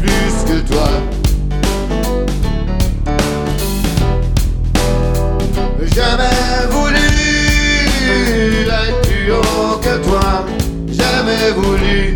plus que toi. Jamais voulu être plus haut que toi. Jamais voulu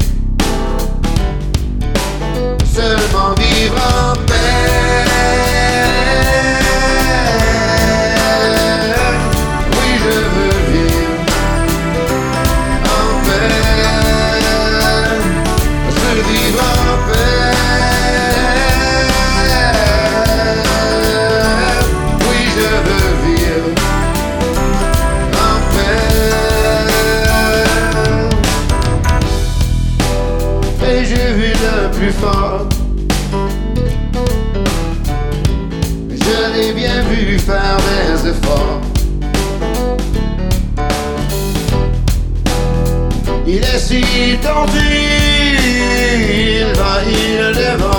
Et j'ai vu le plus fort. Je l'ai bien vu faire des efforts. Il est si tendu, il va, il le vent,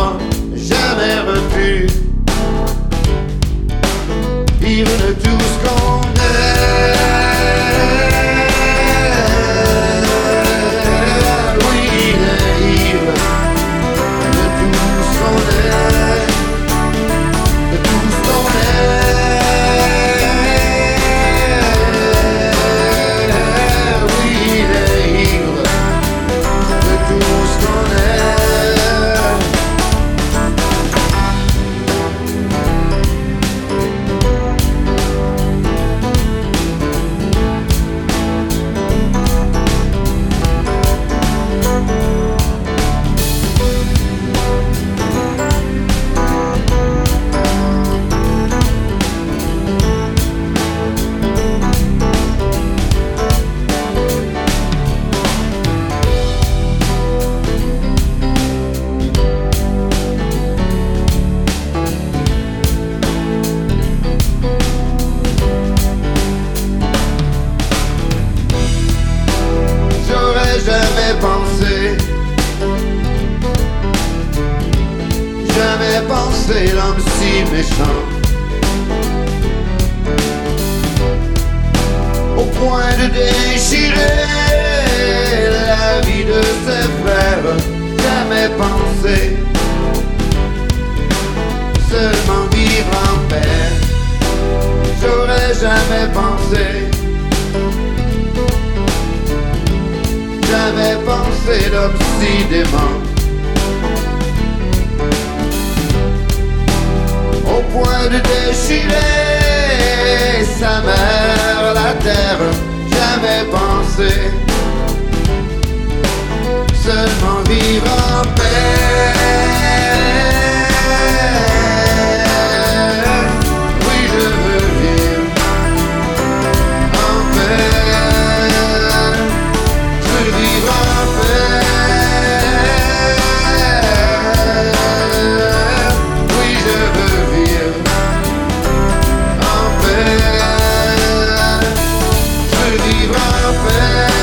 Jamais pensé l'homme si méchant. Au point de déchirer la vie de ses frères Jamais pensé Seulement vivre en paix. J'aurais jamais pensé J'avais pensé l'homme si dément J'avais pensé give up.